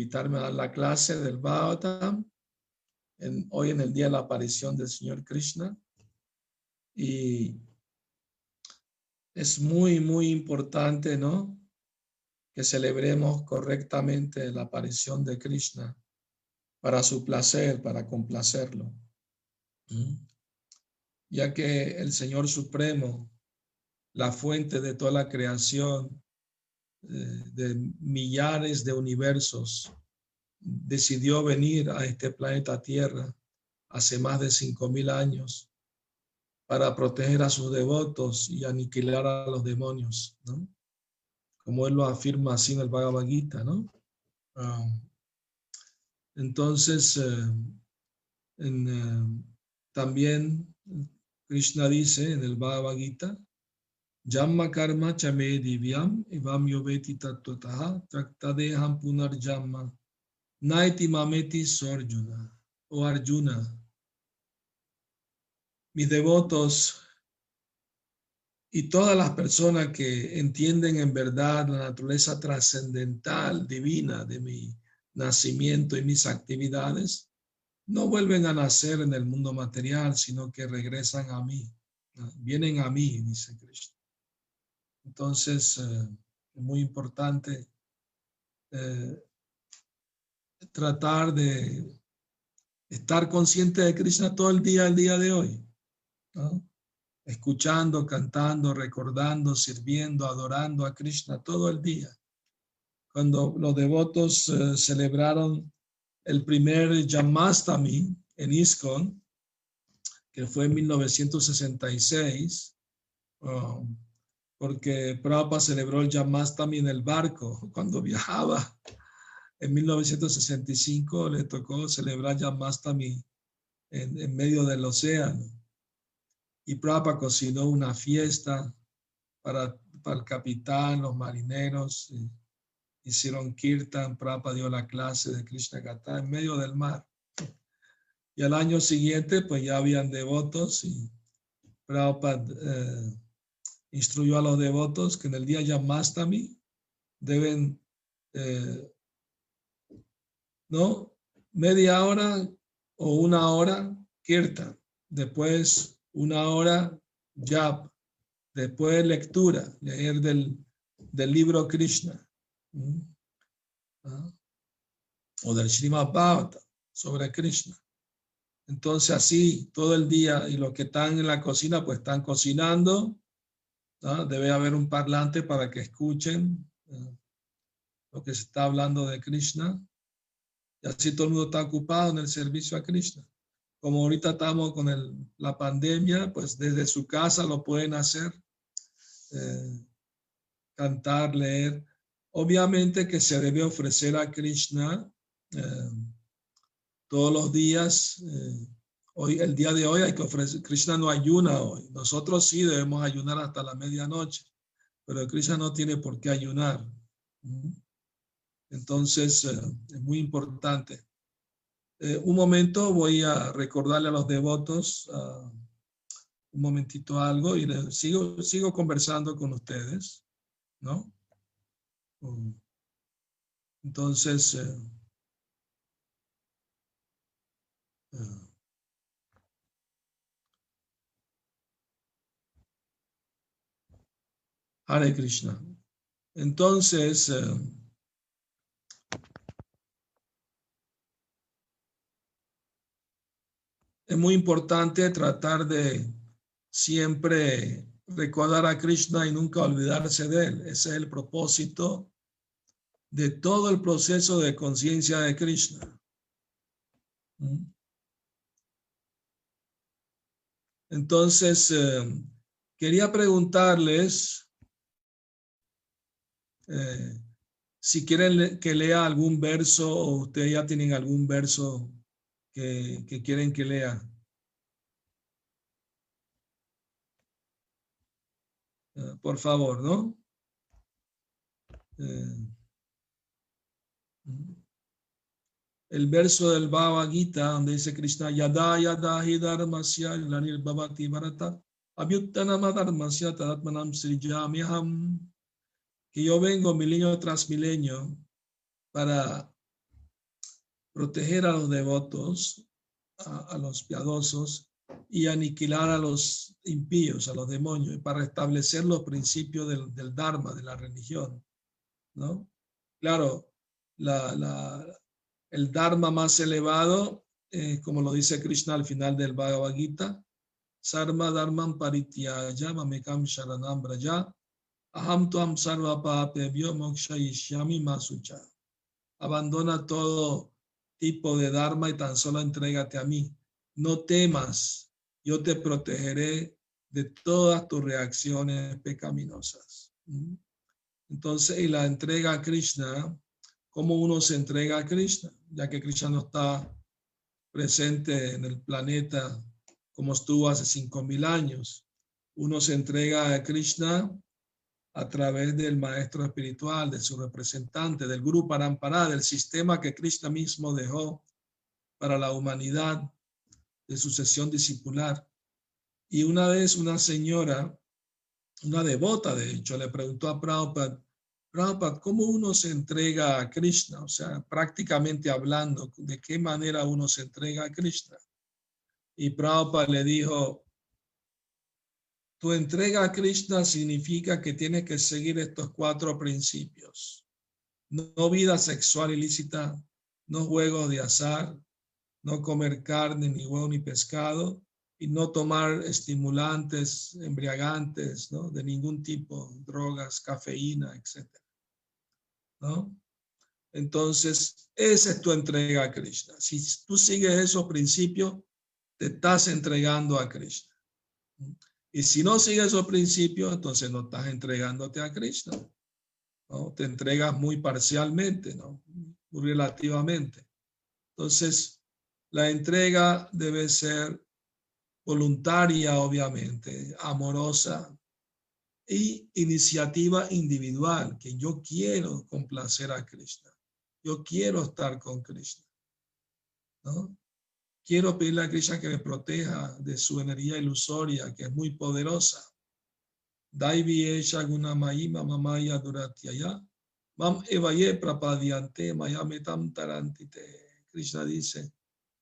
invitarme a la clase del Bhagavatam hoy en el día de la aparición del Señor Krishna. Y es muy, muy importante, ¿no? Que celebremos correctamente la aparición de Krishna para su placer, para complacerlo. Ya que el Señor Supremo, la fuente de toda la creación, de millares de universos, decidió venir a este planeta Tierra hace más de cinco mil años para proteger a sus devotos y aniquilar a los demonios, ¿no? Como él lo afirma así en el Bhagavad Gita, ¿no? Ah, entonces, eh, eh, también Krishna dice en el Bhagavad Gita, Jamma karma chame divyam evam yoveti tattvataha traktadeham punar jamma. Naiti mameti sorjuna. O Arjuna mis devotos y todas las personas que entienden en verdad la naturaleza trascendental, divina de mi nacimiento y mis actividades, no vuelven a nacer en el mundo material, sino que regresan a mí, vienen a mí, dice Cristo. Entonces, eh, es muy importante eh, tratar de estar consciente de Krishna todo el día, el día de hoy escuchando, cantando, recordando, sirviendo, adorando a Krishna todo el día. Cuando los devotos eh, celebraron el primer Jamastami en ISKCON, que fue en 1966, um, porque Prabhupada celebró el Jamastami en el barco cuando viajaba. En 1965 le tocó celebrar Jamastami en, en medio del océano y Prabhupada cocinó una fiesta para, para el capitán, los marineros, hicieron kirtan, Prabhupada dio la clase de Krishna Gata en medio del mar. Y al año siguiente, pues ya habían devotos y Prabhupada eh, instruyó a los devotos que en el día Yamastami deben, eh, ¿no? Media hora o una hora kirtan. Después una hora jab, después lectura, leer del, del libro Krishna ¿Ah? o del Srimad Bhavata sobre Krishna. Entonces así todo el día y los que están en la cocina pues están cocinando. Debe haber un parlante para que escuchen lo que se está hablando de Krishna. Y así todo el mundo está ocupado en el servicio a Krishna como ahorita estamos con la pandemia, pues desde su casa lo pueden hacer, eh, cantar, leer. Obviamente que se debe ofrecer a Krishna eh, todos los días. Eh, hoy, el día de hoy hay que ofrecer, Krishna no ayuna hoy. Nosotros sí debemos ayunar hasta la medianoche, pero Krishna no tiene por qué ayunar. Entonces, es muy importante. Eh, un momento voy a recordarle a los devotos uh, un momentito algo y sigo, sigo conversando con ustedes, ¿no? Entonces, uh, Hare Krishna. Entonces, es muy importante tratar de siempre recordar a Krishna y nunca olvidarse de él. Ese es el propósito de todo el proceso de conciencia de Krishna. Entonces, eh, quería preguntarles eh, si quieren que lea algún verso o ustedes ya tienen algún verso que, quieren que lea. Eh, por favor, ¿no? Eh, el verso del Bhagavad Gita, donde dice Krishna, Yada Yada Hidarmasya Lanir Bhavati Bharata, Abhyuttanama Dharmasya Tadatmanam Srijamyaham, que yo vengo milenio tras milenio para proteger a los devotos, a, los piadosos, y aniquilar a los impíos, a los demonios, para establecer los principios del, Dharma, de la religión. ¿no? Claro, la, la, el Dharma más elevado, eh, como lo dice Krishna al final del Bhagavad Gita, Sarma Dharman Parityaya Mamekam Sharanam Braja Aham Tuam Sarva Masucha. Abandona todo tipo de Dharma y tan solo entrégate a mí. No temas, yo te protegeré de todas tus reacciones pecaminosas. ¿Mm? Entonces, y la entrega a Krishna, ¿cómo uno se entrega a Krishna? Ya que Krishna no está presente en el planeta como estuvo hace cinco mil años. Uno se entrega a Krishna a través del maestro espiritual, de su representante, del Guru Parampara, del sistema que Krishna mismo dejó para la humanidad de sucesión discipular. Y una vez una señora, una devota de hecho, le preguntó a Prabhupada, Prabhupada, ¿cómo uno se entrega a Krishna? O sea, prácticamente hablando, ¿de qué manera uno se entrega a Krishna? Y Prabhupada le dijo, tu entrega a Krishna significa que tienes que seguir estos cuatro principios. No vida sexual ilícita, no juegos de azar, no comer carne, ni huevo, ni pescado, y no tomar estimulantes, embriagantes. De ningún tipo, drogas, cafeína, etc. Entonces, esa es tu entrega a Krishna. Si tú sigues esos principios, te estás entregando a Krishna. Y si no sigues esos principios, entonces no estás entregándote a Krishna. ¿no? Te entregas muy parcialmente, ¿no? muy relativamente. Entonces, la entrega debe ser voluntaria, obviamente, amorosa y iniciativa individual, que yo quiero complacer a Krishna. Yo quiero estar con Krishna. ¿no? Quiero pedirle a Krishna que me proteja de su energía ilusoria, que es muy poderosa. Daivi Esha Gunamaima Mamaya Duratyaya. Mam Evaye Prapadiante Mayametam Tarantite. Krishna dice,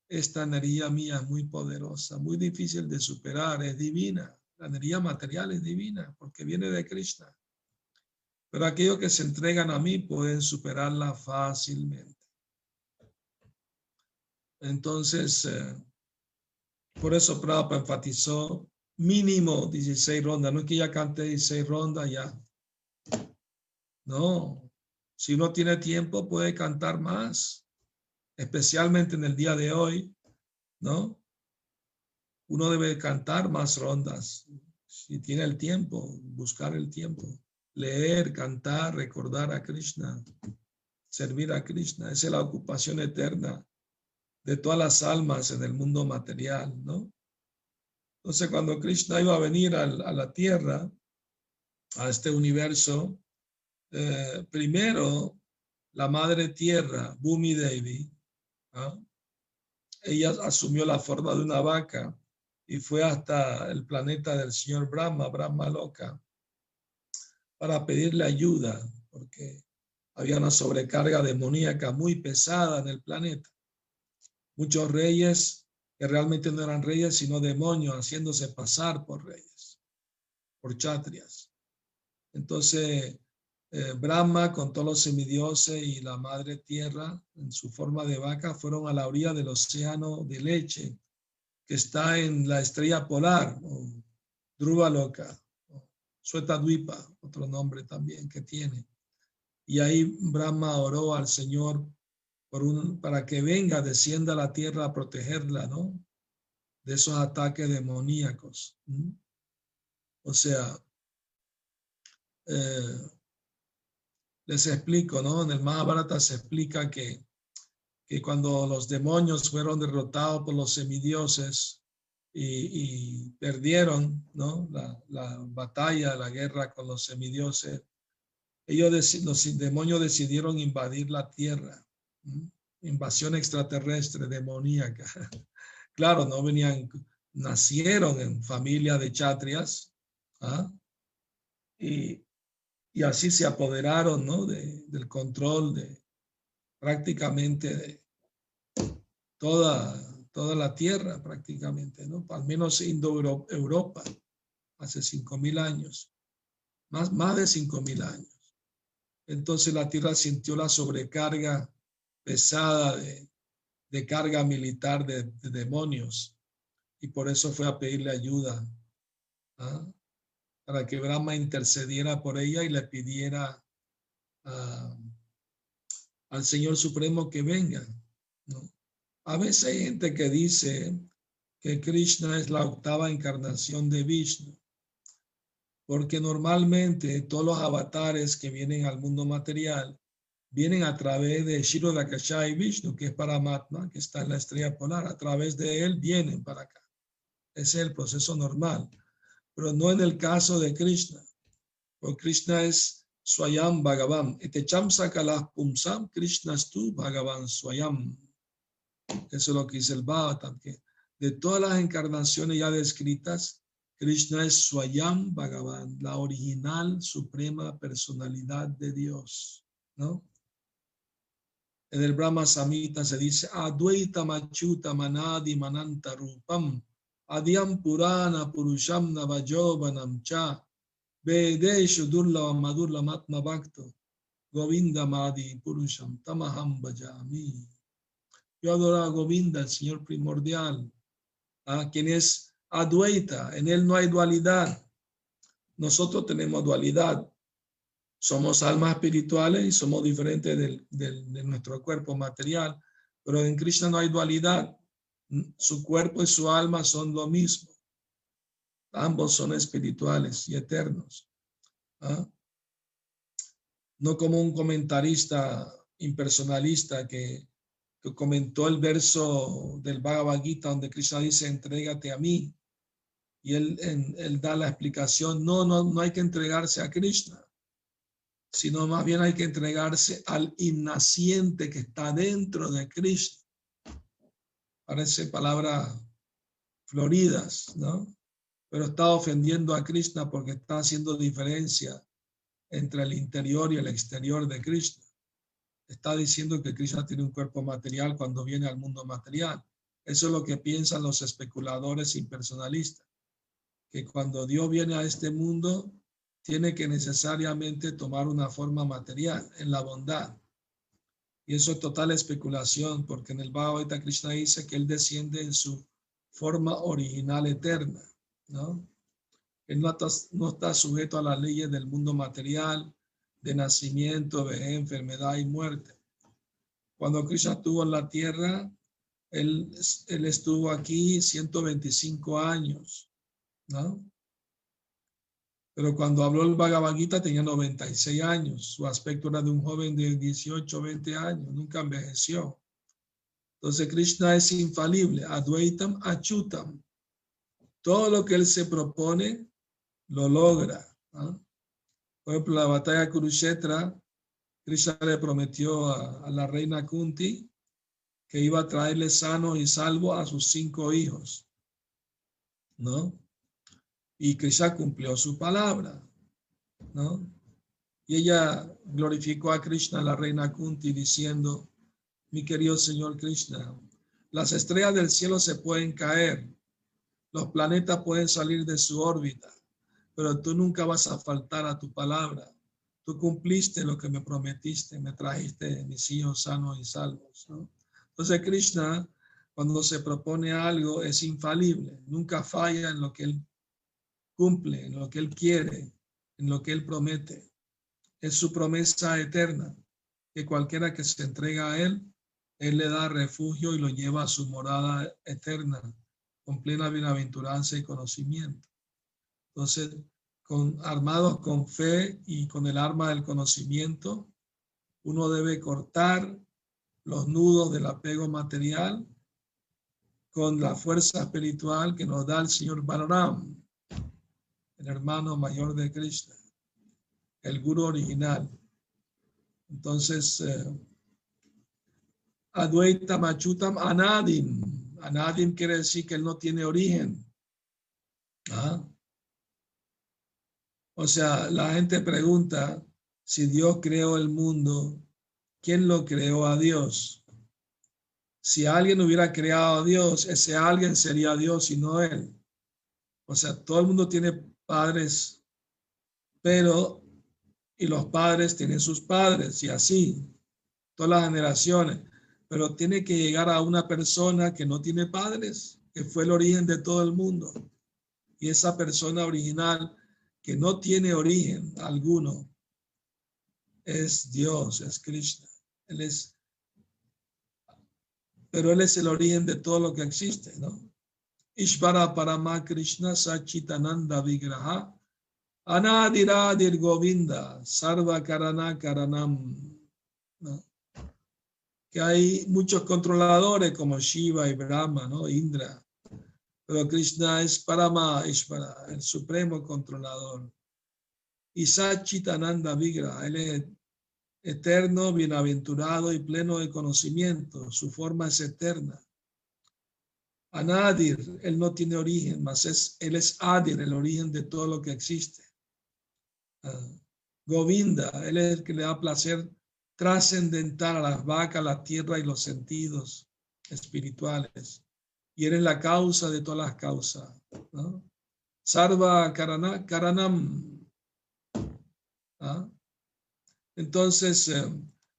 esta energía mía es muy poderosa, muy difícil de superar, es divina. La energía material es divina porque viene de Krishna. Pero aquellos que se entregan a mí pueden superarla fácilmente. Entonces, eh, por eso Prabhupada enfatizó mínimo 16 rondas. No es que ya cante 16 rondas ya. No, si uno tiene tiempo puede cantar más, especialmente en el día de hoy, ¿no? Uno debe cantar más rondas. Si tiene el tiempo, buscar el tiempo, leer, cantar, recordar a Krishna, servir a Krishna. Esa es la ocupación eterna de todas las almas en el mundo material, ¿no? Entonces, cuando Krishna iba a venir a, la tierra, a este universo, eh, primero la madre tierra, Bhumi Devi, ¿ah? ella asumió la forma de una vaca y fue hasta el planeta del señor Brahma, Brahma Loca, para pedirle ayuda, porque había una sobrecarga demoníaca muy pesada en el planeta muchos reyes que realmente no eran reyes, sino demonios haciéndose pasar por reyes, por chatrias. Entonces, eh, Brahma con todos los semidioses y la madre tierra en su forma de vaca fueron a la orilla del océano de leche que está en la estrella polar, o Dhruva Loka, o Dwipa, otro nombre también que tiene. Y ahí Brahma oró al Señor para que venga, descienda a la tierra a protegerla, ¿no? De esos ataques demoníacos. O sea, eh, les explico, ¿no? En el Mahabharata se explica que, que cuando los demonios fueron derrotados por los semidioses y, perdieron, ¿no? La, la, batalla, la guerra con los semidioses, ellos, los demonios decidieron invadir la tierra invasión extraterrestre, demoníaca. Claro, no venían, nacieron en familia de chatrias, ¿ah? y, y, así se apoderaron ¿no? De, del control de prácticamente toda, toda la tierra prácticamente, ¿no? Al menos Indo-Europa, hace cinco mil años, más, más de cinco mil años. Entonces la tierra sintió la sobrecarga pesada de, carga militar de, demonios y por eso fue a pedirle ayuda ¿ah? para que Brahma intercediera por ella y le pidiera al Señor Supremo que venga. A veces hay gente que dice que Krishna es la octava encarnación de Vishnu, porque normalmente todos los avatares que vienen al mundo material vienen a través de Shiro y Vishnu, que es Paramatma, que está en la estrella polar. A través de él vienen para acá. Ese es el proceso normal. Pero no en el caso de Krishna. Porque Krishna es Swayam Bhagavan. Etecham sakalah pumsam, Krishna es tu Bhagavan Swayam. Eso es lo que dice el Bhagavatam, que de todas las encarnaciones ya descritas, Krishna es Swayam Bhagavan, la original suprema personalidad de Dios, ¿no? En el Brahma Samhita se dice Advaita Machuta Manadi Mananta Rupam Adyam Purana Purusham Navajovanam Cha Vedeshu Durla Madurla Matma Bhakto Govinda Madi Purusham Tamaham Bhajami. Yo adoro a Govinda, el Señor primordial, a quien es Advaita, en él no hay dualidad. Nosotros tenemos dualidad, somos almas espirituales y somos diferentes de nuestro cuerpo material, pero en Krishna no hay dualidad. Su cuerpo y su alma son lo mismo. Ambos son espirituales y eternos. ¿ah? No como un comentarista impersonalista que, comentó el verso del Bhagavad Gita donde Krishna dice, entrégate a mí. Y él, él da la explicación, no, no, no hay que entregarse a Krishna sino más bien hay que entregarse al innaciente que está dentro de Cristo. Parece palabra floridas, ¿no? Pero está ofendiendo a Krishna porque está haciendo diferencia entre el interior y el exterior de Cristo. Está diciendo que Krishna tiene un cuerpo material cuando viene al mundo material. Eso es lo que piensan los especuladores impersonalistas, que cuando Dios viene a este mundo, tiene que necesariamente tomar una forma material en la bondad. Y eso es total especulación, porque en el Bhagavad Krishna dice que él desciende en su forma original eterna, ¿no? Él no está, no está sujeto a las leyes del mundo material, de nacimiento, de enfermedad y muerte. Cuando Krishna estuvo en la tierra, él, él estuvo aquí 125 años, ¿no? Pero cuando habló el Bhagavad Gita tenía 96 años. Su aspecto era de un joven de 18, 20 años. Nunca envejeció. Entonces Krishna es infalible. Advaitam achutam. Todo lo que él se propone, lo logra. Por ejemplo, la batalla de Kurukshetra, Krishna le prometió a, a la reina Kunti que iba a traerle sano y salvo a sus cinco hijos. ¿No? Y Krishna cumplió su palabra, ¿no? Y ella glorificó a Krishna, la reina Kunti, diciendo, mi querido Señor Krishna, las estrellas del cielo se pueden caer, los planetas pueden salir de su órbita, pero tú nunca vas a faltar a tu palabra. Tú cumpliste lo que me prometiste, me trajiste mis hijos sanos y salvos. Entonces Krishna, cuando se propone algo, es infalible, nunca falla en lo que él cumple en lo que Él quiere, en lo que Él promete. Es su promesa eterna, que cualquiera que se entrega a Él, Él le da refugio y lo lleva a su morada eterna, con plena bienaventuranza y conocimiento. Entonces, con, armados con fe y con el arma del conocimiento, uno debe cortar los nudos del apego material con la fuerza espiritual que nos da el Señor Balaram, el hermano mayor de Krishna, el guru original. Entonces, eh, Machutam Anadim. Anadim quiere decir que él no tiene origen. ¿Ah? O sea, la gente pregunta si Dios creó el mundo, ¿quién lo creó a Dios? si alguien hubiera creado a Dios, ese alguien sería Dios y no él. O sea, todo el mundo tiene padres, pero y los padres tienen sus padres y así, todas las generaciones. Pero tiene que llegar a una persona que no tiene padres, que fue el origen de todo el mundo. Y esa persona original que no tiene origen alguno es Dios, es Krishna. Él es, pero Él es el origen de todo lo que existe, ¿no? Ishvara Parama Krishna Sachitananda Vigraha Anadiradir Govinda Sarva Karana Karanam. Que hay muchos controladores como Shiva y Brahma, ¿no? Indra. Pero Krishna es Parama Ishvara, el supremo controlador. Y Sachitananda Vigra, él es eterno, bienaventurado y pleno de conocimiento. Su forma es eterna. Anadir, él no tiene origen, mas es, él es Adir, el origen de todo lo que existe. Ah, Govinda, él es el que le da placer trascendental a las vacas, la tierra y los sentidos espirituales. Y él es la causa de todas las causas. Sarva Karanam. ¿Ah? Entonces, eh,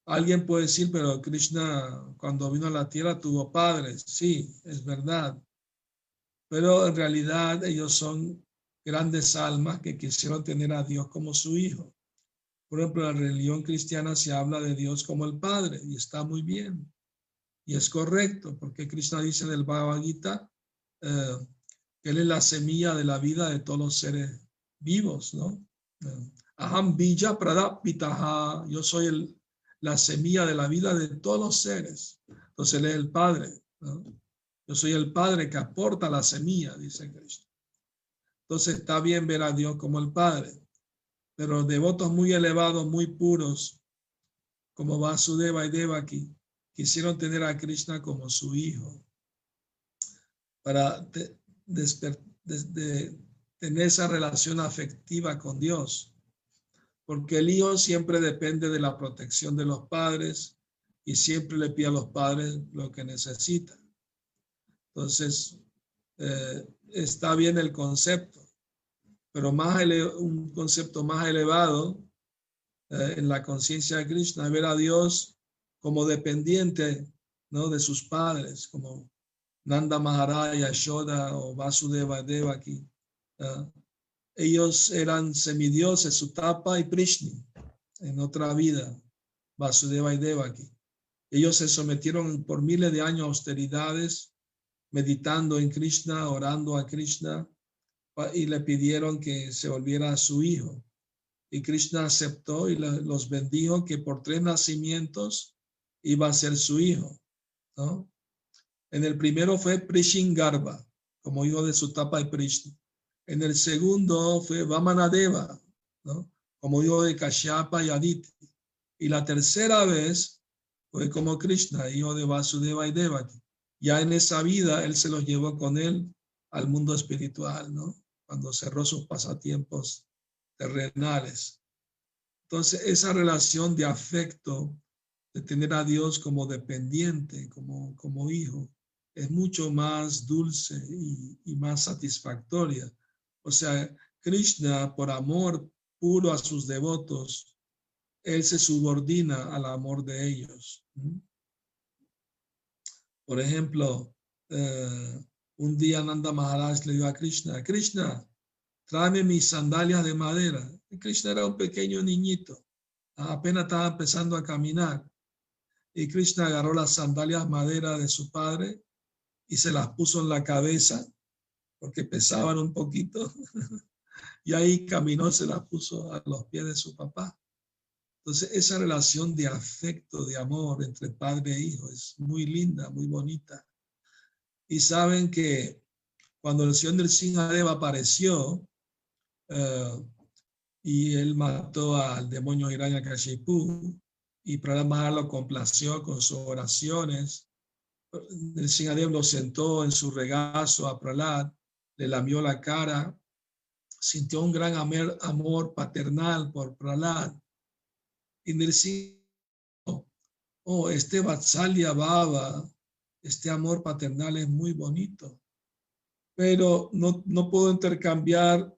alguien puede decir, pero Krishna cuando vino a la tierra tuvo padres. Sí, es verdad. Pero en realidad ellos son grandes almas que quisieron tener a Dios como su hijo. Por ejemplo, en la religión cristiana se habla de Dios como el Padre y está muy bien. Y es correcto, porque Krishna dice en el Bhagavad Gita eh, que Él es la semilla de la vida de todos los seres vivos, ¿no? Eh, Aham Bija Pradapitaha, yo soy el, la semilla de la vida de todos los seres. Entonces él es el Padre. Yo soy el Padre que aporta la semilla, dice Cristo. Entonces está bien ver a Dios como el Padre. Pero devotos muy elevados, muy puros, como Vasudeva y Devaki, quisieron tener a Krishna como su hijo para tener esa relación afectiva con Dios porque el hijo siempre depende de la protección de los padres y siempre le pide a los padres lo que necesita. Entonces, eh, está bien el concepto, pero más un concepto más elevado eh, en la conciencia de Krishna, ver a Dios como dependiente ¿no? de sus padres, como Nanda Maharaj, Yashoda o Vasudeva Devaki. aquí ellos eran semidioses, Sutapa y Prishni, en otra vida, Vasudeva y Devaki. Ellos se sometieron por miles de años a austeridades, meditando en Krishna, orando a Krishna, y le pidieron que se volviera a su hijo. Y Krishna aceptó y los bendijo que por tres nacimientos iba a ser su hijo. En el primero fue Prishingarba, como hijo de Sutapa y Prishni. En el segundo fue Vamanadeva, ¿no? como hijo de Kashyapa y Aditi. Y la tercera vez fue como Krishna, hijo de Vasudeva y Devaki. Ya en esa vida él se los llevó con él al mundo espiritual, ¿no? Cuando cerró sus pasatiempos terrenales. Entonces, esa relación de afecto, de tener a Dios como dependiente, como, como hijo, es mucho más dulce y, y más satisfactoria o sea, Krishna, por amor puro a sus devotos, él se subordina al amor de ellos. Por ejemplo, eh, un día Nanda Maharaj le dio a Krishna, Krishna, tráeme mis sandalias de madera. Krishna era un pequeño niñito, apenas estaba empezando a caminar. Y Krishna agarró las sandalias de madera de su padre y se las puso en la cabeza porque pesaban un poquito. y ahí caminó, se la puso a los pies de su papá. Entonces, esa relación de afecto, de amor entre padre e hijo es muy linda, muy bonita. Y saben que cuando el Señor del Sinadeva apareció eh, y él mató al demonio Hiranyakashipu y Prahlad lo complació con sus oraciones, el Sinadeva lo sentó en su regazo a Prahlad le lamió la cara, sintió un gran amor, paternal por Prahlad. Y decía, oh, este Vatsalya Baba este amor paternal es muy bonito, pero no, no puedo intercambiar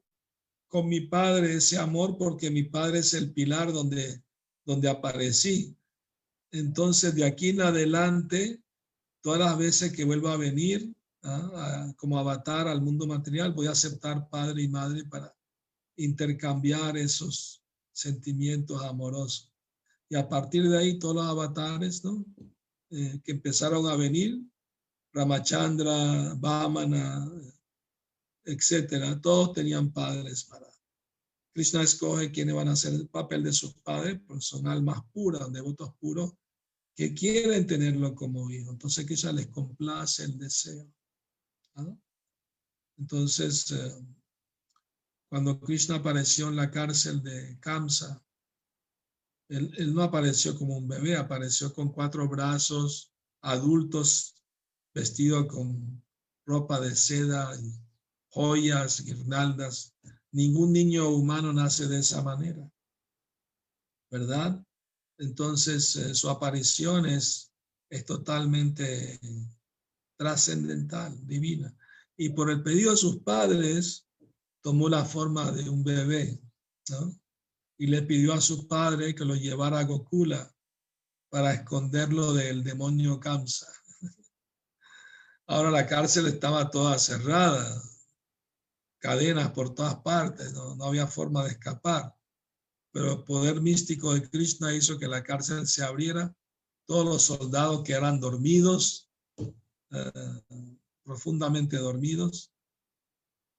con mi padre ese amor porque mi padre es el pilar donde, donde aparecí. Entonces, de aquí en adelante, todas las veces que vuelva a venir ¿ah? como avatar al mundo material, voy a aceptar padre y madre para intercambiar esos sentimientos amorosos. Y a partir de ahí, todos los avatares ¿no? Eh, que empezaron a venir, Ramachandra, Vamana, etcétera, todos tenían padres para. Krishna escoge quiénes van a hacer el papel de sus padres, porque son almas puras, devotos puros, que quieren tenerlo como hijo. Entonces, ella les complace el deseo. Entonces, eh, cuando Krishna apareció en la cárcel de Kamsa, él, no apareció como un bebé, apareció con cuatro brazos, adultos, vestido con ropa de seda y joyas, guirnaldas. Ningún niño humano nace de esa manera, ¿verdad? Entonces eh, su aparición es, es totalmente trascendental, divina. Y por el pedido de sus padres, tomó la forma de un bebé, ¿no? Y le pidió a su padre que lo llevara a Gokula para esconderlo del demonio Kamsa. Ahora la cárcel estaba toda cerrada, cadenas por todas partes, no, había forma de escapar. Pero el poder místico de Krishna hizo que la cárcel se abriera. Todos los soldados que eran dormidos, eh, profundamente dormidos,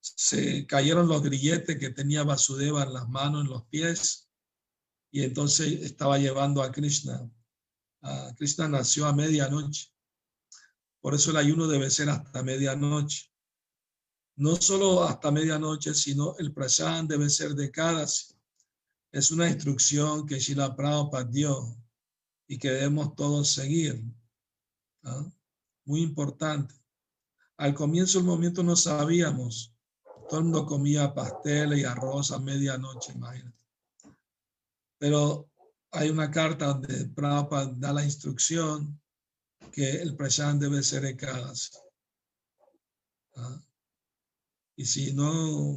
se cayeron los grilletes que tenía Vasudeva en las manos, en los pies, y entonces estaba llevando a Krishna. Krishna nació a medianoche. Por eso el ayuno debe ser hasta medianoche no solo hasta medianoche, sino el prashan debe ser de cada. Es una instrucción que Shila Prabhupada dio y que debemos todos seguir. Muy importante. Al comienzo del momento no sabíamos. Todo el mundo comía pasteles y arroz a medianoche, imagínate. Pero hay una carta donde Prabhupada da la instrucción que el prashan debe ser de cada. Y si no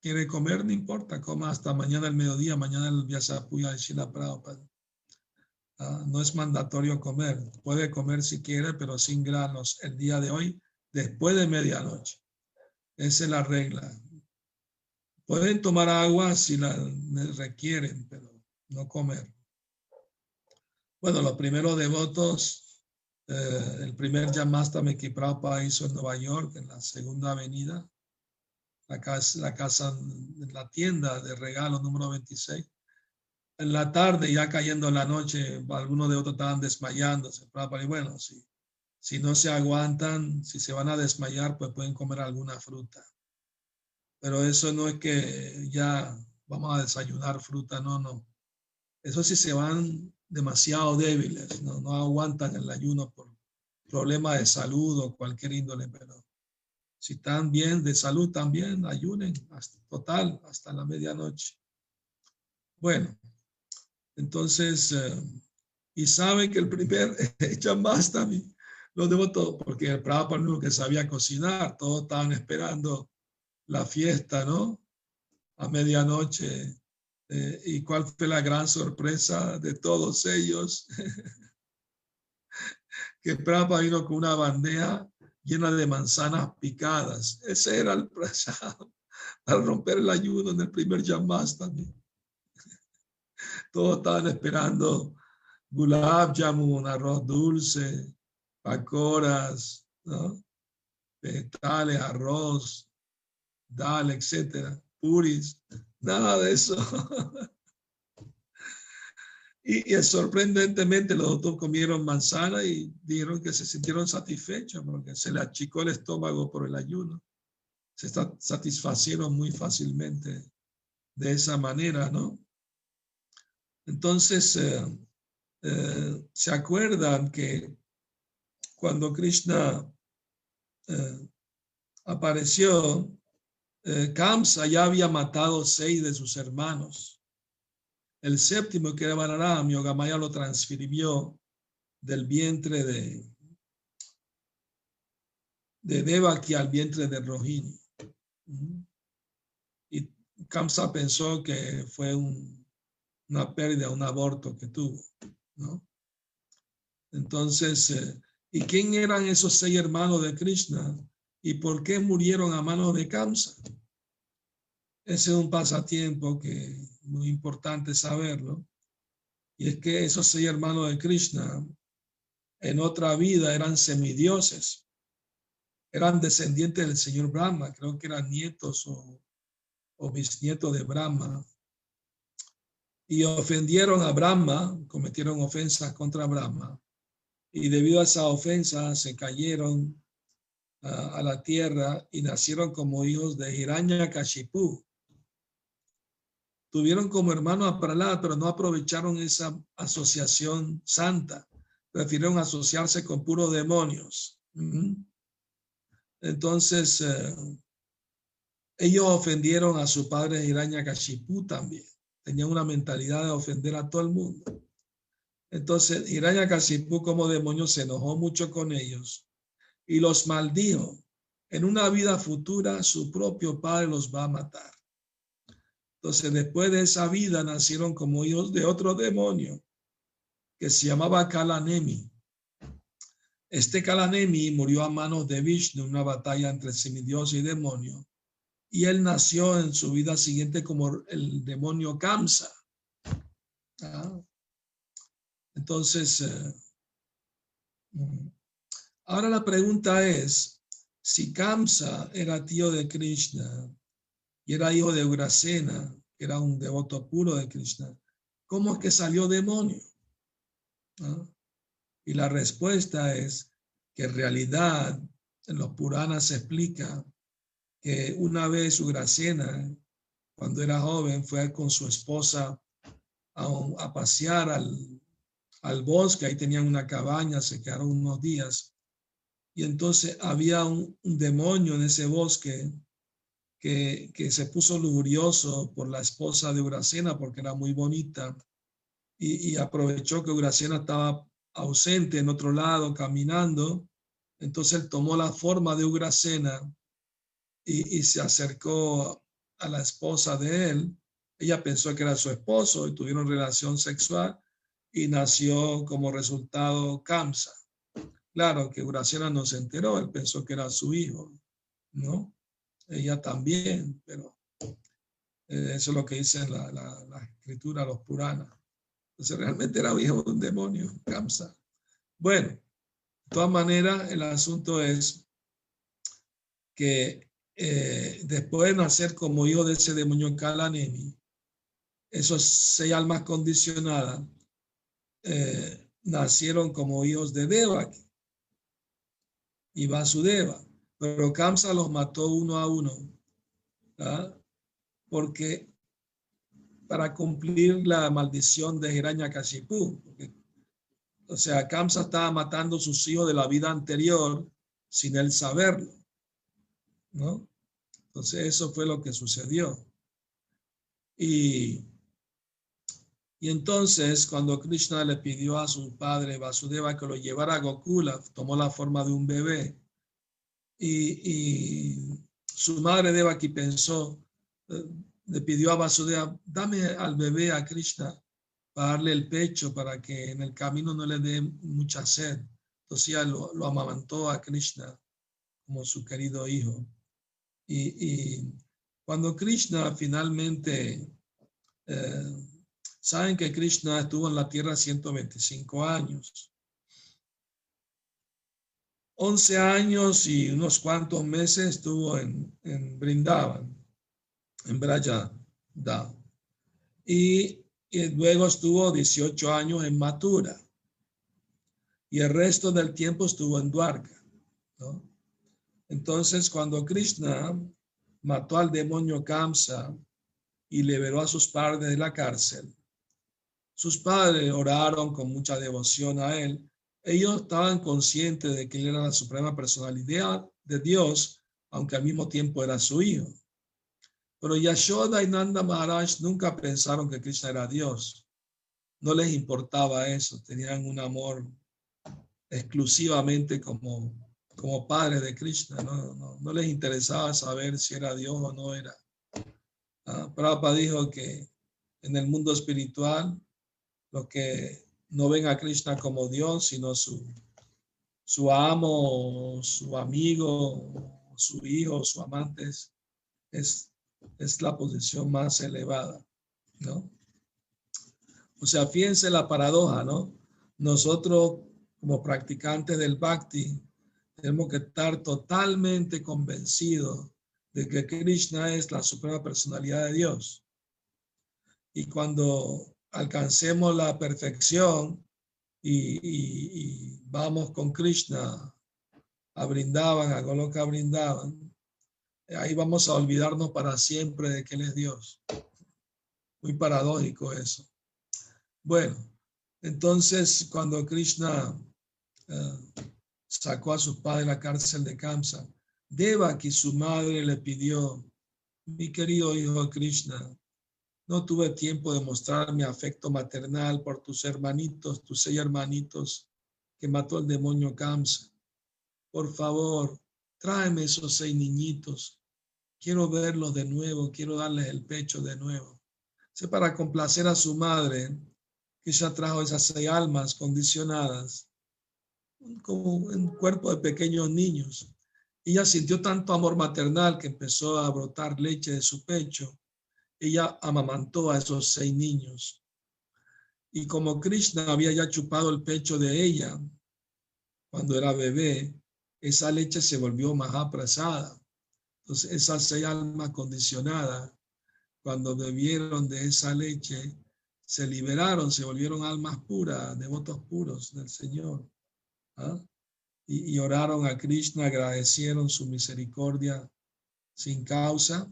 quiere comer, no importa, coma hasta mañana al mediodía, mañana el Vyasapuya de Shila Prabhupada. No es mandatorio comer, puede comer si quiere, pero sin granos el día de hoy, después de medianoche. Esa es la regla. Pueden tomar agua si la requieren, pero no comer. Bueno, los primeros devotos, eh, el primer Yamastame Prabhupada hizo en Nueva York, en la segunda avenida, la casa, la casa, la tienda de regalo número 26. En la tarde, ya cayendo en la noche, algunos de otros estaban desmayándose. Y bueno, si, si no se aguantan, si se van a desmayar, pues pueden comer alguna fruta. Pero eso no es que ya vamos a desayunar fruta, no, no. Eso sí se van demasiado débiles, no, aguantan el ayuno por problemas de salud o cualquier índole, pero si están bien de salud también, ayunen hasta total, hasta la medianoche. Bueno, entonces, eh, y saben que el primer también lo debo porque el Prabhupada no que sabía cocinar, todos estaban esperando la fiesta, ¿no? A medianoche. Eh, ¿Y cuál fue la gran sorpresa de todos ellos? que Prabhupada vino con una bandeja llena de manzanas picadas. Ese era el prasad para romper el ayuno en el primer Yamas también. Todos estaban esperando gulab jamun, arroz dulce, pacoras, ¿no? vegetales, arroz, dal, etcétera, puris, nada de eso. Y, sorprendentemente los dos comieron manzana y dijeron que se sintieron satisfechos porque se le achicó el estómago por el ayuno. Se satisfacieron muy fácilmente de esa manera, ¿no? Entonces, eh, eh, se acuerdan que cuando Krishna eh, apareció, Kamsa ya había matado seis de sus hermanos el séptimo, que era Balaram, Yogamaya lo transfirió del vientre de, de Devaki al vientre de Rohini. Y Kamsa pensó que fue una pérdida, un aborto que tuvo, ¿no? Entonces, eh, ¿y quién eran esos seis hermanos de Krishna? ¿Y por qué murieron a manos de Kamsa? Ese es un pasatiempo que muy importante saberlo. Y es que esos seis hermanos de Krishna en otra vida eran semidioses. Eran descendientes del señor Brahma, creo que eran nietos o, o bisnietos de Brahma. Y ofendieron a Brahma, cometieron ofensas contra Brahma. Y debido a esa ofensa se cayeron a la tierra y nacieron como hijos de Hiranya Kashipu. Tuvieron como hermano a Prahlad, pero no aprovecharon esa asociación santa. Prefirieron asociarse con puros demonios. Entonces, eh, ellos ofendieron a su padre Hiranya Kashipu también. Tenían una mentalidad de ofender a todo el mundo. Entonces, Hiranyakashipu como demonio se enojó mucho con ellos y los maldijo. En una vida futura, su propio padre los va a matar. Entonces, después de esa vida, nacieron como hijos de otro demonio que se llamaba Kalanemi. Este Kalanemi murió a manos de Vishnu en una batalla entre semidios y demonio. Y él nació en su vida siguiente como el demonio Kamsa. ¿Ah? Entonces, eh, ahora la pregunta es, si Kamsa era tío de Krishna y era hijo de Ugrasena, que era un devoto puro de Krishna, ¿cómo es que salió demonio? ¿Ah? Y la respuesta es que en realidad en los Puranas se explica que una vez Ugrasena, cuando era joven, fue con su esposa a, pasear al, al bosque, ahí tenían una cabaña, se quedaron unos días. Y entonces había un, demonio en ese bosque que, se puso lujurioso por la esposa de Uracena porque era muy bonita y, aprovechó que Uracena estaba ausente en otro lado caminando. Entonces él tomó la forma de Ugracena y, se acercó a la esposa de él. Ella pensó que era su esposo y tuvieron relación sexual y nació como resultado Kamsa. Claro que Graciela no se enteró, él pensó que era su hijo, ¿no? Ella también, pero eh, eso es lo que dice la, la, escritura, los Puranas. Entonces realmente era hijo de un demonio, Kamsa. Bueno, de todas maneras, el asunto es que eh, después de nacer como hijo de ese demonio Kalanemi, esos seis almas condicionadas eh, nacieron como hijos de Devaki y Vasudeva, pero Kamsa los mató uno a uno, porque para cumplir la maldición de Hiranyakashipu, o sea, Kamsa estaba matando a sus hijos de la vida anterior sin él saberlo, ¿no? Entonces eso fue lo que sucedió. Y y entonces, cuando Krishna le pidió a su padre Vasudeva que lo llevara a Gokula, tomó la forma de un bebé. Y, su madre Devaki pensó, eh, le pidió a Vasudeva, dame al bebé a Krishna para darle el pecho para que en el camino no le dé mucha sed. Entonces ella lo, amamantó a Krishna como su querido hijo. Y, cuando Krishna finalmente eh, Saben que Krishna estuvo en la tierra 125 años. 11 años y unos cuantos meses estuvo en, en Brindavan, en Brayada. Y, y, luego estuvo 18 años en Mathura. Y el resto del tiempo estuvo en Dwarka. Entonces, cuando Krishna mató al demonio Kamsa y liberó a sus padres de la cárcel, sus padres oraron con mucha devoción a él. Ellos estaban conscientes de que él era la suprema personalidad de Dios, aunque al mismo tiempo era su hijo. Pero Yashoda y Nanda Maharaj nunca pensaron que Krishna era Dios. No les importaba eso, tenían un amor exclusivamente como, como padre de Krishna, no, no, les interesaba saber si era Dios o no era. Ah, Prabhupada dijo que en el mundo espiritual, los que no ven a Krishna como Dios, sino su, su amo, su amigo, su hijo, su amante, es, es la posición más elevada, ¿no? O sea, fíjense la paradoja, ¿no? Nosotros como practicantes del bhakti tenemos que estar totalmente convencidos de que Krishna es la suprema personalidad de Dios. Y cuando alcancemos la perfección y, vamos con Krishna a Brindaban, a Goloka Brindaban, ahí vamos a olvidarnos para siempre de que Él es Dios. Muy paradójico eso. Bueno, entonces cuando Krishna eh, sacó a sus padres de la cárcel de Kamsa, Deva, que su madre le pidió, mi querido hijo Krishna, no tuve tiempo de mostrar mi afecto maternal por tus hermanitos, tus seis hermanitos que mató el demonio Kamsa. Por favor, tráeme esos seis niñitos. Quiero verlos de nuevo, quiero darles el pecho de nuevo. Sé para complacer a su madre que ella trajo esas seis almas condicionadas como un cuerpo de pequeños niños. Ella sintió tanto amor maternal que empezó a brotar leche de su pecho ella amamantó a esos seis niños. Y como Krishna había ya chupado el pecho de ella cuando era bebé, esa leche se volvió más apresada. Entonces, esas seis almas condicionadas, cuando bebieron de esa leche, se liberaron, se volvieron almas puras, devotos puros del Señor. ¿Ah? Y, oraron a Krishna, agradecieron su misericordia sin causa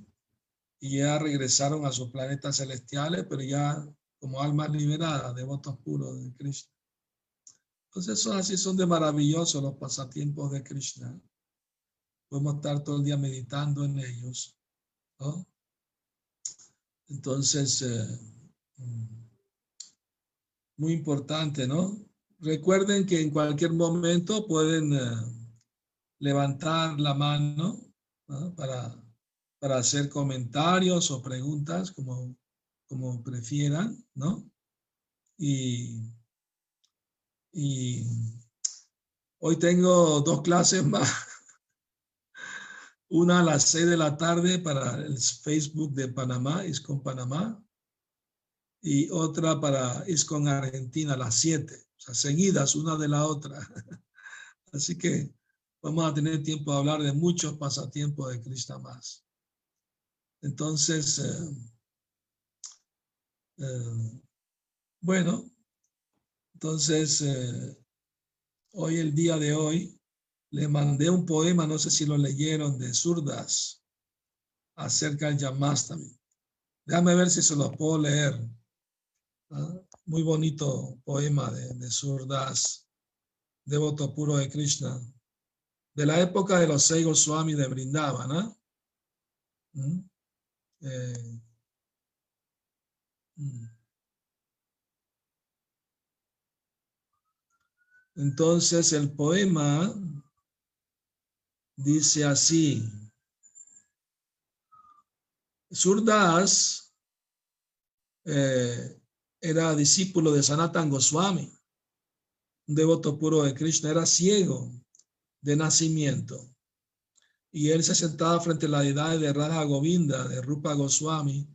y ya regresaron a sus planetas celestiales, pero ya como almas liberadas, devotos puros de Krishna. Entonces, eso así son de maravillosos los pasatiempos de Krishna. Podemos estar todo el día meditando en ellos. Entonces, eh, mm, muy importante, ¿no? Recuerden que en cualquier momento pueden eh, levantar la mano para para hacer comentarios o preguntas como, como prefieran, ¿no? Y, y hoy tengo dos clases más. Una a las seis de la tarde para el Facebook de Panamá, con Panamá, y otra para con Argentina a las siete, seguidas una de la otra. Así que vamos a tener tiempo de hablar de muchos pasatiempos de Krishna más. Entonces, eh, eh, bueno, entonces, eh, hoy, el día de hoy, le mandé un poema, no sé si lo leyeron, de Surdas, acerca del Yamastami. Déjame ver si se lo puedo leer. ¿ah? Muy bonito poema de, de Surdas, devoto puro de Krishna, de la época de los seis Goswami de Brindavan. ¿Mm? Eh, mm. entonces el poema dice así. Surdas eh, era discípulo de Sanatan Goswami, un devoto puro de Krishna, era ciego de nacimiento y él se sentaba frente a la deidad de Radha Govinda, de Rupa Goswami,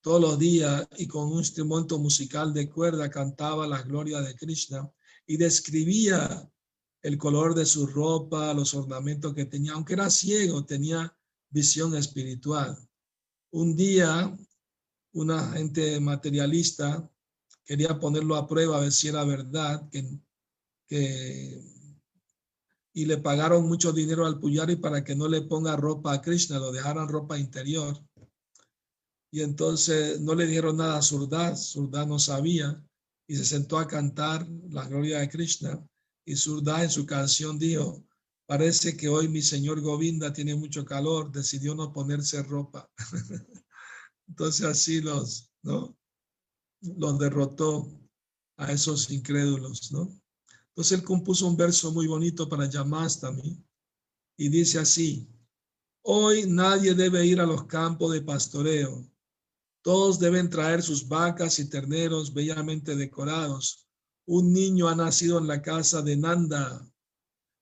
todos los días y con un instrumento musical de cuerda cantaba las glorias de Krishna y describía el color de su ropa, los ornamentos que tenía, aunque era ciego, tenía visión espiritual. Un día, una gente materialista quería ponerlo a prueba a ver si era verdad, que, y le pagaron mucho dinero al Puyari para que no le ponga ropa a Krishna, lo dejaran ropa interior. Y entonces no le dieron nada a Surdas, Surdas no sabía y se sentó a cantar la gloria de Krishna. Y Surdas en su canción dijo, parece que hoy mi señor Govinda tiene mucho calor, decidió no ponerse ropa. entonces así los, ¿no? Los derrotó a esos incrédulos, ¿no? Entonces él compuso un verso muy bonito para Yamastami, y dice así, hoy nadie debe ir a los campos de pastoreo. Todos deben traer sus vacas y terneros bellamente decorados. Un niño ha nacido en la casa de Nanda.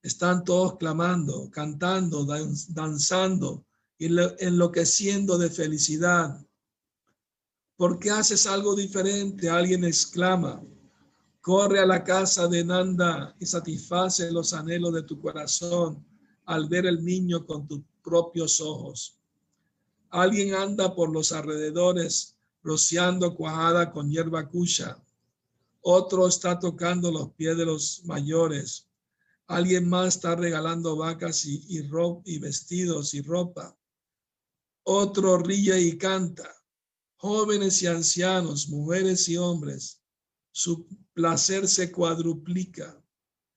Están todos clamando, cantando, danzando, enloqueciendo de felicidad. ¿Por qué haces algo diferente? Alguien exclama. Corre a la casa de Nanda y satisface los anhelos de tu corazón al ver el niño con tus propios ojos. Alguien anda por los alrededores rociando cuajada con hierba cucha. Otro está tocando los pies de los mayores. Alguien más está regalando vacas y, y, y vestidos y ropa. Otro ríe y canta. Jóvenes y ancianos, mujeres y hombres, su placer se cuadruplica.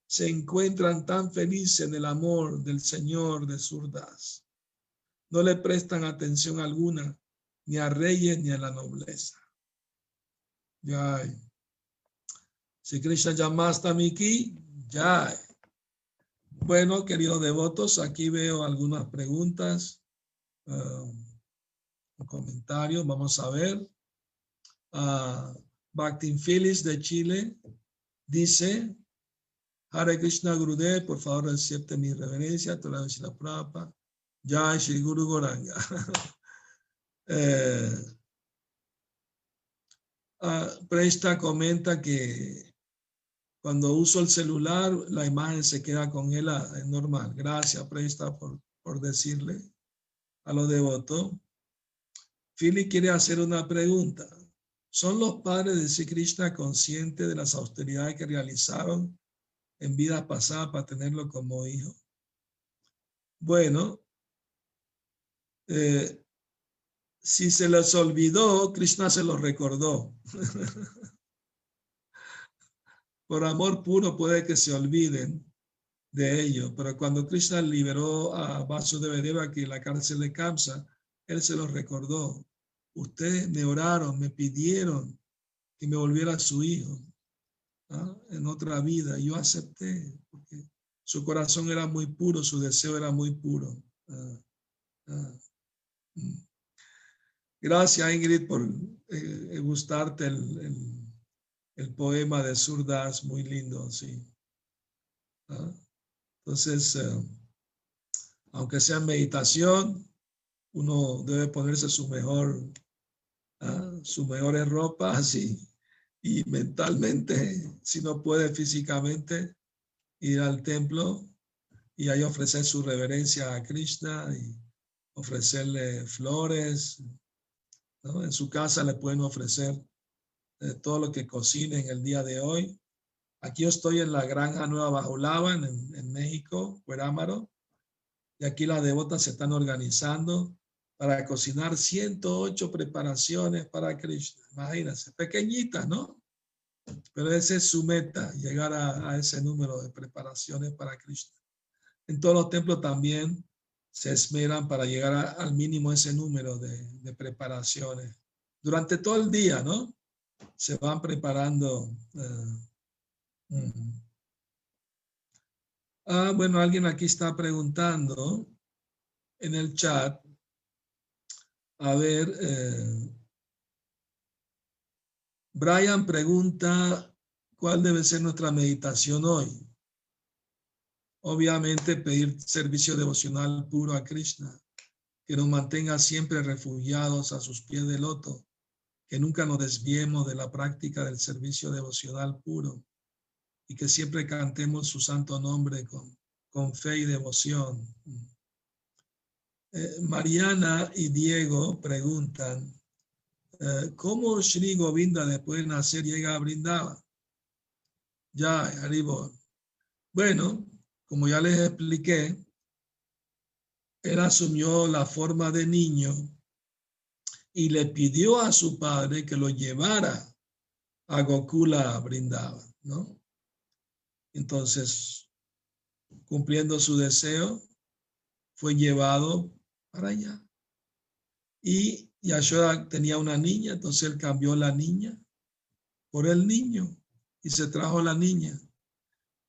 Se encuentran tan felices en el amor del Señor de Surdas. No le prestan atención alguna ni a reyes ni a la nobleza. Ya. Si Krishna llamaste Miki, ya. Bueno, queridos devotos, aquí veo algunas preguntas, um, comentarios. Vamos a ver. Uh, Bhaktin Phyllis de Chile dice, Hare Krishna Gurudev, por favor acepte mi reverencia, toda la Prabhupada, Jai Shri Guru Goranga. eh, uh, Presta comenta que cuando uso el celular, la imagen se queda con él, ah, es normal. Gracias, Presta, por, por decirle a los devotos. Philly quiere hacer una pregunta. ¿Son los padres de Sri Krishna conscientes de las austeridades que realizaron en vidas pasadas para tenerlo como hijo? Bueno, eh, si se les olvidó, Krishna se los recordó. Por amor puro puede que se olviden de ello, pero cuando Krishna liberó a Vasudeva aquí en la cárcel de Kamsa, él se los recordó. Ustedes me oraron, me pidieron que me volviera su hijo ¿ah? en otra vida. Yo acepté porque su corazón era muy puro, su deseo era muy puro. Ah, ah. Mm. Gracias, Ingrid, por eh, gustarte el, el, poema de Surdas, muy lindo, sí. Entonces, eh, aunque sea meditación, uno debe ponerse su mejor sus mejores ropas y, y mentalmente, si no puede físicamente, ir al templo y ahí ofrecer su reverencia a Krishna y ofrecerle flores. En su casa le pueden ofrecer eh, todo lo que cocinen el día de hoy. Aquí yo estoy en la granja Nueva Bajulava, en, en México, Cuerámaro, y aquí las devotas se están organizando para cocinar 108 preparaciones para Krishna. Imagínense, pequeñitas, ¿no? Pero esa es su meta, llegar a, ese número de preparaciones para Krishna. En todos los templos también se esmeran para llegar al mínimo ese número de, preparaciones. Durante todo el día, ¿no? Se van preparando. Eh, mm. Ah, bueno, alguien aquí está preguntando en el chat a ver, eh, Brian pregunta cuál debe ser nuestra meditación hoy. Obviamente pedir servicio devocional puro a Krishna, que nos mantenga siempre refugiados a sus pies de loto, que nunca nos desviemos de la práctica del servicio devocional puro y que siempre cantemos su santo nombre con, con fe y devoción. Eh, Mariana y Diego preguntan, eh, ¿cómo Sri Govinda después de nacer llega a Brindava? Ya, arriba. Bueno, como ya les expliqué, él asumió la forma de niño y le pidió a su padre que lo llevara a Gokula Brindava, ¿no? Entonces, cumpliendo su deseo, fue llevado para allá. Y Yashoda tenía una niña, entonces él cambió la niña por el niño y se trajo la niña.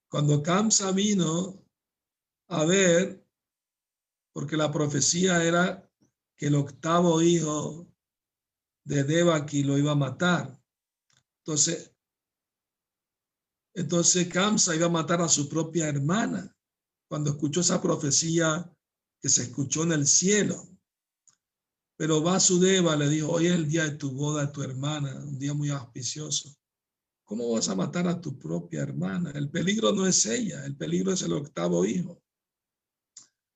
Cuando Kamsa vino a ver porque la profecía era que el octavo hijo de Devaki lo iba a matar. Entonces, entonces Kamsa iba a matar a su propia hermana cuando escuchó esa profecía que se escuchó en el cielo. Pero Vasudeva le dijo, hoy es el día de tu boda de tu hermana, un día muy auspicioso. ¿Cómo vas a matar a tu propia hermana? El peligro no es ella, el peligro es el octavo hijo.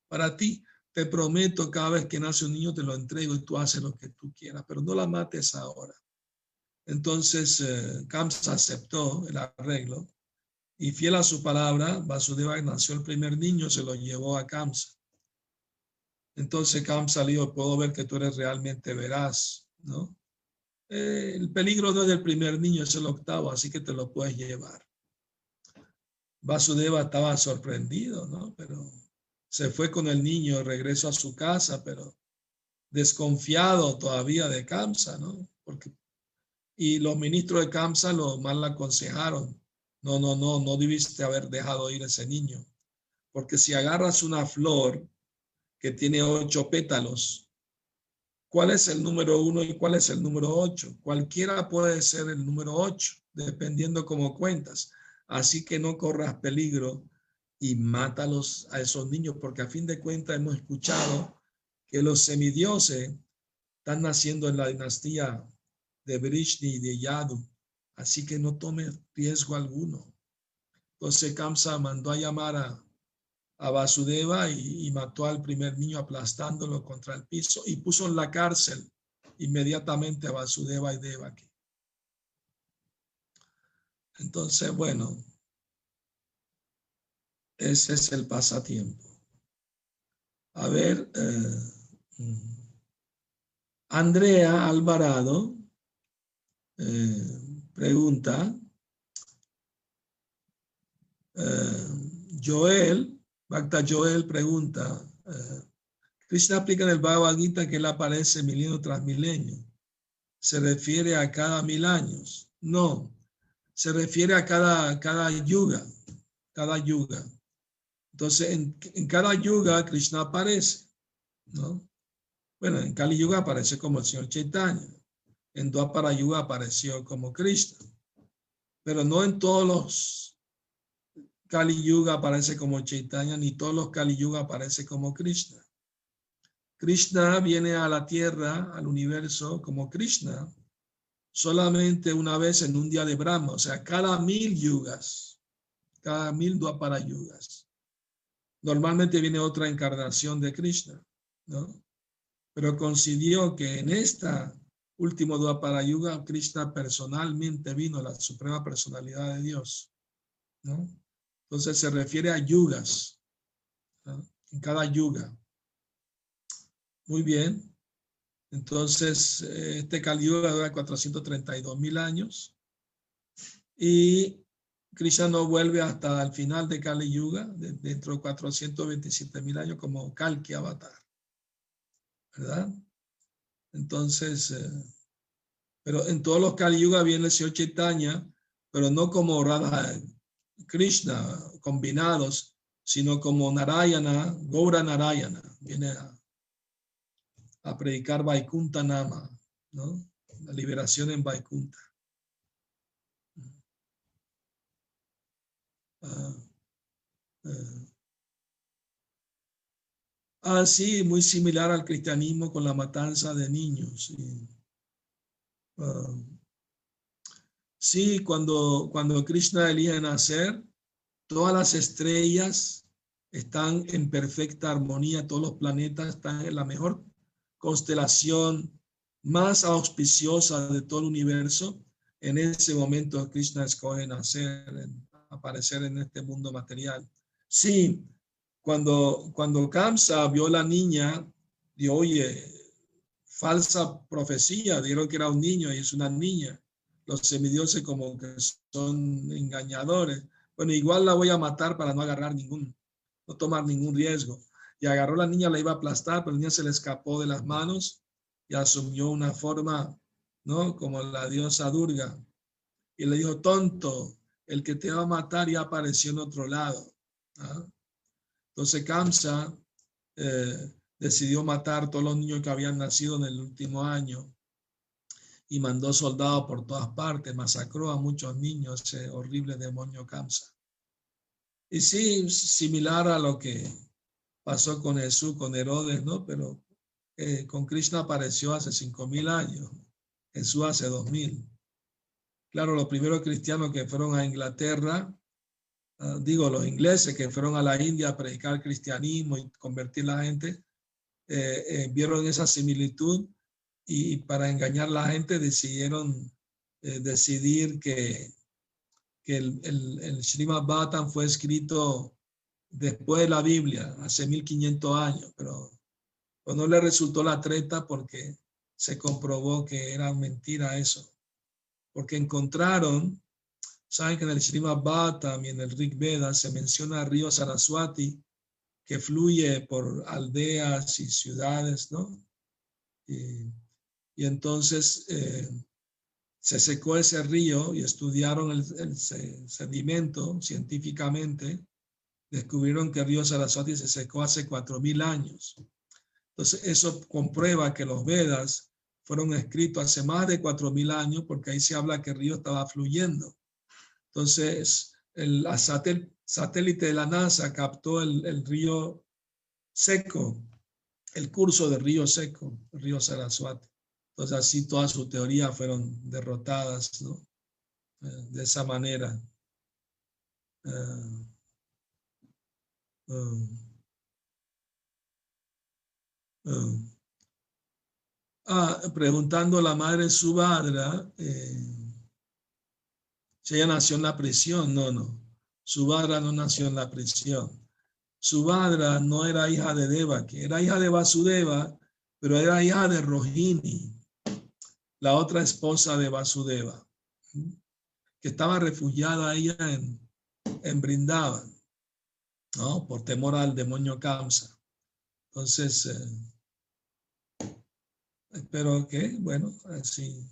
Para ti, te prometo, cada vez que nace un niño te lo entrego y tú haces lo que tú quieras, pero no la mates ahora. Entonces eh, Kamsa aceptó el arreglo y fiel a su palabra, Vasudeva nació el primer niño, se lo llevó a Kamsa. Entonces le dijo, puedo ver que tú eres realmente veraz, ¿no? Eh, el peligro no es del primer niño, es el octavo, así que te lo puedes llevar. Vasudeva estaba sorprendido, ¿no? Pero se fue con el niño, regresó a su casa, pero desconfiado todavía de Kamsa, ¿no? Porque, y los ministros de Kamsa lo mal aconsejaron. No, no, no, no debiste haber dejado ir ese niño. Porque si agarras una flor que tiene ocho pétalos cuál es el número uno y cuál es el número ocho. Cualquiera puede ser el número ocho, dependiendo cómo cuentas. Así que no corras peligro y mátalos a esos niños, porque a fin de cuentas hemos escuchado que los semidioses están naciendo en la dinastía de Brishni y de Yadu. Así que no tome riesgo alguno. Entonces Kamsa mandó a llamar a a Vasudeva y, mató al primer niño aplastándolo contra el piso y puso en la cárcel inmediatamente a Vasudeva y Devaki. Entonces, bueno, ese es el pasatiempo. A ver, eh, Andrea Alvarado eh, pregunta, eh, Joel Bhakta Joel pregunta, eh, Krishna aplica en el Bhagavad Gita que él aparece milenio tras milenio. ¿Se refiere a cada mil años? No, se refiere a cada, cada yuga, cada yuga. Entonces, en, cada yuga Krishna aparece, ¿no? Bueno, en Kali Yuga aparece como el señor Chaitanya. En Dwapara Yuga apareció como Krishna. Pero no en todos los Kali Yuga aparece como Chaitanya, ni todos los Kali Yuga aparece como Krishna. Krishna viene a la tierra, al universo, como Krishna, solamente una vez en un día de Brahma, o sea, cada mil yugas, cada mil Dwapara yugas. Normalmente viene otra encarnación de Krishna, ¿no? Pero coincidió que en esta último Dwapara yuga, Krishna personalmente vino, la suprema personalidad de Dios, ¿no? Entonces se refiere a yugas, en cada yuga. Muy bien. Entonces, este Kali Yuga dura 432 mil años y Krishna no vuelve hasta el final de Kali Yuga, dentro de 427 mil años, como Kalki Avatar. ¿Verdad? Entonces, eh, pero en todos los Kali Yuga viene el Señor Chaitanya, pero no como Radha Krishna combinados, sino como Narayana, Gaura Narayana, viene a, predicar Vaikunta Nama, ¿no? La liberación en Vaikunta. Ah, ah, ah, sí, muy similar al cristianismo con la matanza de niños. Ah, Sí, cuando, cuando Krishna elige nacer, todas las estrellas están en perfecta armonía, todos los planetas están en la mejor constelación más auspiciosa de todo el universo. En ese momento Krishna escoge nacer, aparecer en este mundo material. Sí, cuando, cuando Kamsa vio la niña, dijo, oye, falsa profecía, dijeron que era un niño y es una niña los semidioses como que son engañadores. Bueno, igual la voy a matar para no agarrar ningún, no tomar ningún riesgo. Y agarró a la niña, la iba a aplastar, pero la niña se le escapó de las manos y asumió una forma, ¿no? Como la diosa Durga. Y le dijo, tonto, el que te va a matar ya apareció en otro lado. ¿ah? Entonces Kamsa eh, decidió matar todos los niños que habían nacido en el último año y mandó soldados por todas partes, masacró a muchos niños, ese horrible demonio Kamsa. Y sí, similar a lo que pasó con Jesús, con Herodes, ¿no? Pero eh, con Krishna apareció hace cinco mil años, Jesús hace dos mil. Claro, los primeros cristianos que fueron a Inglaterra, ah, digo, los ingleses que fueron a la India a predicar cristianismo y convertir la gente, eh, eh, vieron esa similitud y para engañar a la gente decidieron decidir que que el, el, el Srimad Bhattan fue escrito después de la Biblia, hace 1500 años, pero pues no le resultó la treta porque se comprobó que era mentira eso. Porque encontraron, saben que en el Srimad Bhattan y en el Rig Veda se menciona el río Saraswati que fluye por aldeas y ciudades, ¿no? Y, y entonces eh, se secó ese río y estudiaron el, sedimento científicamente, descubrieron que el río Saraswati se secó hace cuatro mil años. Entonces, eso comprueba que los Vedas fueron escritos hace más de cuatro mil años, porque ahí se habla que el río estaba fluyendo. Entonces, el satélite de la NASA captó el, el río seco, el curso del río seco, el río Saraswati. Entonces así todas sus teorías fueron derrotadas, ¿no? Eh, de esa manera. Eh, eh, ah, preguntando a la madre Subhadra, si ella nació en la prisión, no, no. Subhadra no nació en la prisión. Subhadra no era hija de Deva, que era hija de Vasudeva, pero era hija de Rohini la otra esposa de Vasudeva, que estaba refugiada ella en, en Brindavan, ¿no? Por temor al demonio Kamsa. Entonces, eh, espero que, bueno, así,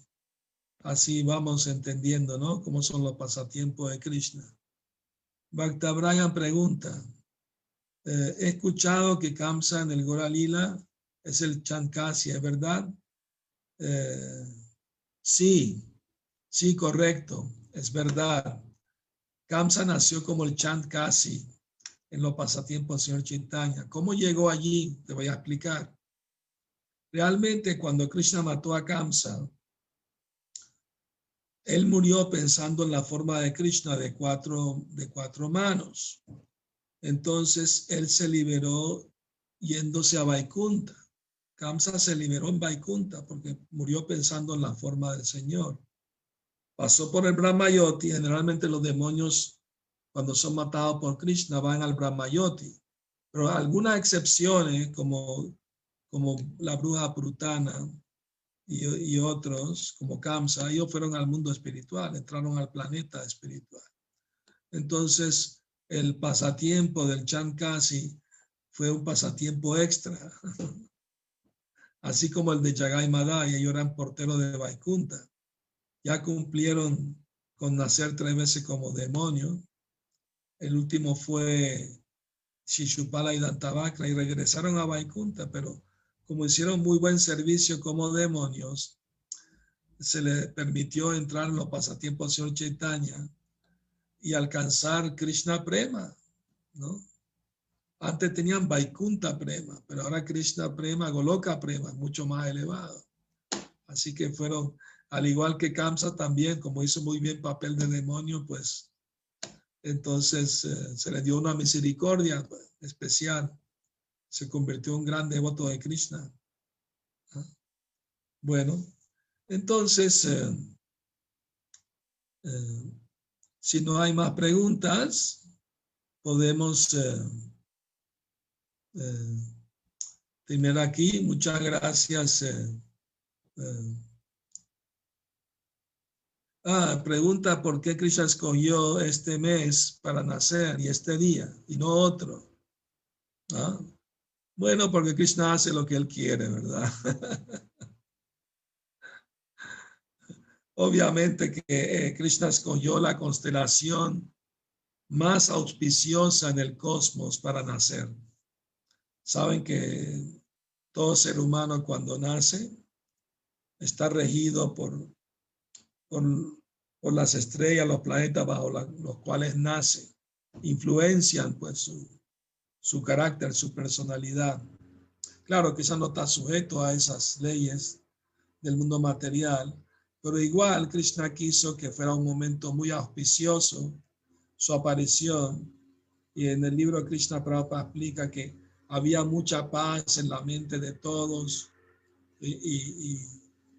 así vamos entendiendo, ¿no? Cómo son los pasatiempos de Krishna. Bhakta Brian pregunta, eh, he escuchado que Kamsa en el Goralila es el Chankasi, ¿es verdad? Eh, sí, sí, correcto, es verdad. Kamsa nació como el Chant Kasi en los pasatiempos del señor Chintanya. ¿Cómo llegó allí? Te voy a explicar. Realmente cuando Krishna mató a Kamsa, él murió pensando en la forma de Krishna de cuatro, de cuatro manos. Entonces él se liberó yéndose a Vaikunta. Kamsa se liberó en Vaikunta porque murió pensando en la forma del Señor. Pasó por el Brahmayoti. Generalmente los demonios, cuando son matados por Krishna, van al Brahmayoti. Pero algunas excepciones, como, como la bruja Prutana y, otros, como Kamsa, ellos fueron al mundo espiritual, entraron al planeta espiritual. Entonces, el pasatiempo del Chankasi fue un pasatiempo extra. así como el de Chagai Madai, ellos eran porteros de Vaikunta. Ya cumplieron con nacer tres veces como demonio. El último fue Shishupala y Dantavakra y regresaron a Vaikunta, pero como hicieron muy buen servicio como demonios, se les permitió entrar en los pasatiempos del Señor Chaitanya y alcanzar Krishna Prema, ¿no? Antes tenían Vaikunta Prema, pero ahora Krishna Prema, Goloka Prema, mucho más elevado. Así que fueron, al igual que Kamsa también, como hizo muy bien papel de demonio, pues entonces eh, se le dio una misericordia pues, especial. Se convirtió en un gran devoto de Krishna. ¿Ah? Bueno, entonces, eh, eh, si no hay más preguntas, podemos eh, aquí. Muchas gracias. Eh, eh. Ah, pregunta por qué Krishna escogió este mes para nacer y este día y no otro. ¿Ah? Bueno, porque Krishna hace lo que él quiere, ¿verdad? Obviamente que eh, Krishna escogió la constelación más auspiciosa en el cosmos para nacer Saben que todo ser humano cuando nace está regido por, por, por las estrellas, los planetas bajo los cuales nace. Influencian pues su, su carácter, su personalidad. Claro, quizás no está sujeto a esas leyes del mundo material, pero igual Krishna quiso que fuera un momento muy auspicioso su aparición. Y en el libro Krishna Prabhupada explica que había mucha paz en la mente de todos y,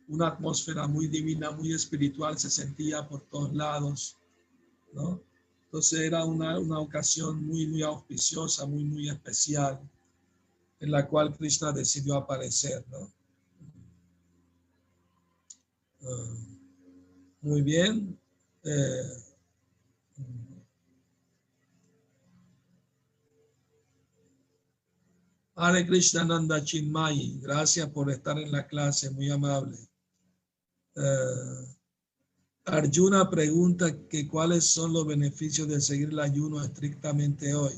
una atmósfera muy divina, muy espiritual se sentía por todos lados, ¿no? Entonces era una, una ocasión muy, muy auspiciosa, muy, muy especial, en la cual Krishna decidió aparecer, ¿no? Ah, muy bien. Eh, Hare Krishna Nanda Chinmay, gracias por estar en la clase, muy amable. Eh, Arjuna pregunta que cuáles son los beneficios de seguir el ayuno estrictamente hoy.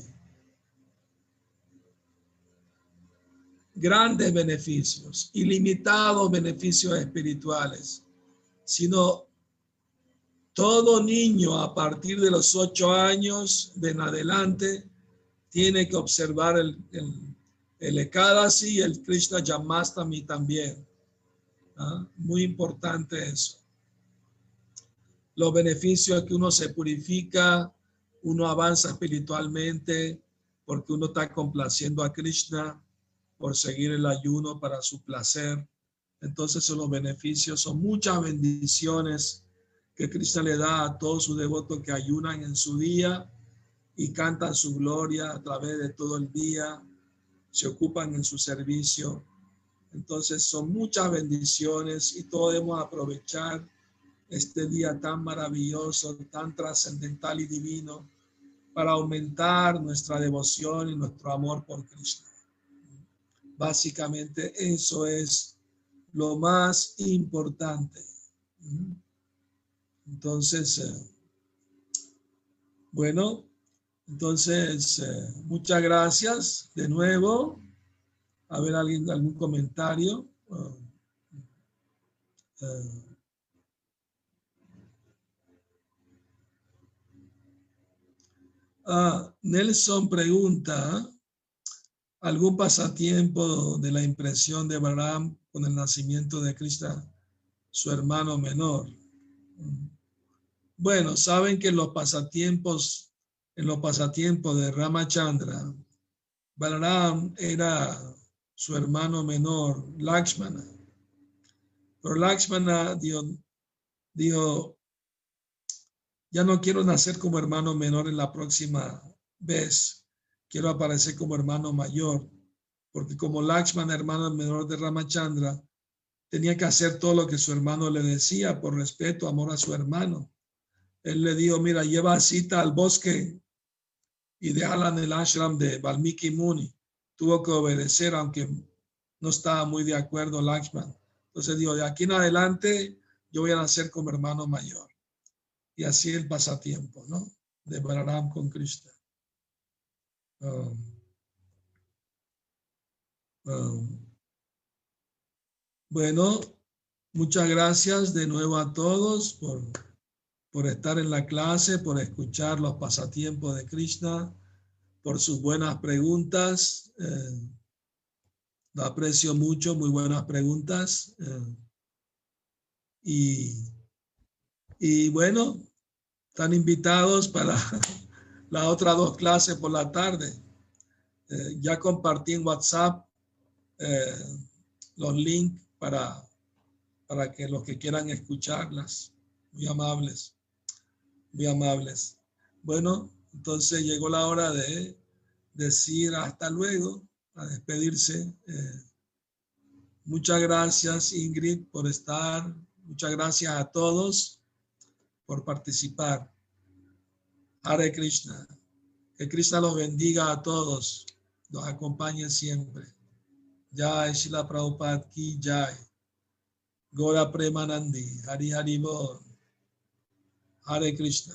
Grandes beneficios, ilimitados beneficios espirituales, sino todo niño a partir de los ocho años de en adelante tiene que observar el Ekadasi y el Krishna Jamastami también. ¿ah? Muy importante eso. Los beneficios que uno se purifica, uno avanza espiritualmente porque uno está complaciendo a Krishna por seguir el ayuno para su placer. Entonces los beneficios son muchas bendiciones que Krishna le da a todos sus devotos que ayunan en su día y cantan su gloria a través de todo el día se ocupan en su servicio. Entonces son muchas bendiciones y todos debemos aprovechar este día tan maravilloso, tan trascendental y divino para aumentar nuestra devoción y nuestro amor por Cristo. Básicamente eso es lo más importante. Entonces, eh, bueno, entonces, eh, muchas gracias de nuevo. A ver, alguien, algún comentario. Uh, uh, ah, Nelson pregunta, ¿algún pasatiempo de la impresión de Balaam con el nacimiento de Cristo, su hermano menor? Bueno, saben que los pasatiempos en los pasatiempos de Ramachandra, Balaram era su hermano menor, Lakshmana. Pero Lakshmana dijo, ya no quiero nacer como hermano menor en la próxima vez, quiero aparecer como hermano mayor, porque como Lakshmana, hermano menor de Ramachandra, tenía que hacer todo lo que su hermano le decía por respeto, amor a su hermano. Él le dijo, mira, lleva cita al bosque y déjala en el ashram de Valmiki Muni. Tuvo que obedecer, aunque no estaba muy de acuerdo Lakshman. Entonces dijo, de aquí en adelante yo voy a nacer como hermano mayor. Y así el pasatiempo, ¿no? De Balaram con Krishna. Um, um, bueno, muchas gracias de nuevo a todos por por estar en la clase, por escuchar los pasatiempos de Krishna, por sus buenas preguntas. Eh, lo aprecio mucho, muy buenas preguntas. Eh, y, y bueno, están invitados para las otras dos clases por la tarde. Eh, ya compartí en WhatsApp los links para, para que los que quieran escucharlas, muy amables muy amables. Bueno, entonces llegó la hora de decir hasta luego, a despedirse. Eh, muchas gracias Ingrid por estar, muchas gracias a todos por participar. Hare Krishna. Que Krishna los bendiga a todos, los acompañe siempre. Jai Shila Prabhupada Ki Jai. Gora Premanandi. Hari Hari Hare Krishna.